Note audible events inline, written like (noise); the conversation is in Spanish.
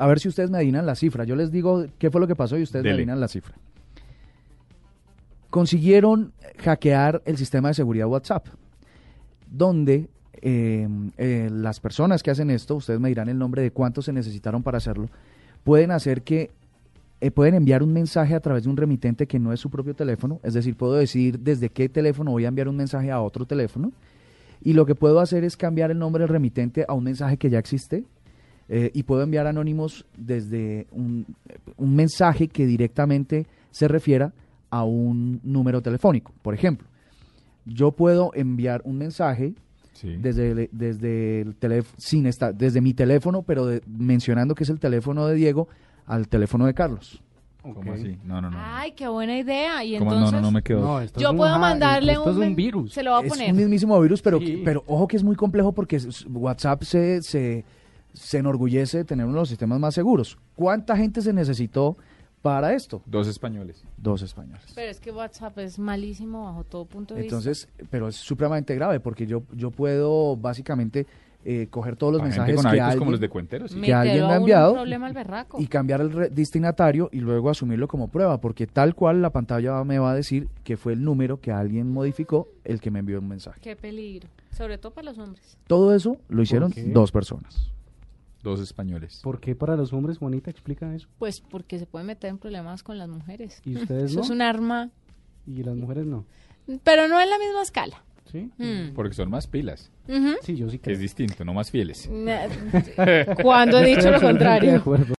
a ver si ustedes me adivinan la cifra. Yo les digo qué fue lo que pasó y ustedes me adivinan la cifra. Consiguieron hackear el sistema de seguridad WhatsApp, donde eh, eh, las personas que hacen esto, ustedes me dirán el nombre de cuántos se necesitaron para hacerlo, pueden hacer que eh, pueden enviar un mensaje a través de un remitente que no es su propio teléfono, es decir, puedo decir desde qué teléfono voy a enviar un mensaje a otro teléfono y lo que puedo hacer es cambiar el nombre del remitente a un mensaje que ya existe eh, y puedo enviar anónimos desde un, un mensaje que directamente se refiera a un número telefónico. Por ejemplo, yo puedo enviar un mensaje Sí. desde, el- desde, el teléfono, sin esta- desde mi teléfono, pero de- mencionando que es el teléfono de Diego al teléfono de Carlos. ¿Cómo así? No, no, no. Ay, qué buena idea. Y ¿Cómo entonces no, no, no me quedó. No, esto yo es un puedo mandarle esto un, es un virus. Se lo voy a Es poner. un mismísimo virus, pero, Sí. pero ojo que es muy complejo porque WhatsApp se, se, se enorgullece de tener uno de los sistemas más seguros. ¿Cuánta gente se necesitó para esto? Dos españoles. Dos españoles. Pero es que WhatsApp es malísimo bajo todo punto de Entonces, pero es supremamente grave porque yo, yo puedo básicamente eh, coger todos los mensajes con que alguien, como los de cuenteros. sí. vista. que alguien me ha enviado Un problema al berraco. y cambiar el destinatario y luego asumirlo como prueba, porque tal cual la pantalla me va a decir que fue el número que alguien modificó el que me envió un mensaje. Qué peligro. Sobre todo para los hombres. Todo eso lo hicieron dos personas. Dos españoles. ¿Por qué para los hombres, Juanita, explica eso? Pues porque se puede meter en problemas con las mujeres. ¿Y ustedes Eso no? es un arma, ¿Y las mujeres no? pero no en la misma escala. ¿Sí? Mm. Porque son más pilas. Sí, yo sí que es distinto, no más fieles. (laughs) Cuando he dicho lo Estoy absolutamente de contrario. acuerdo.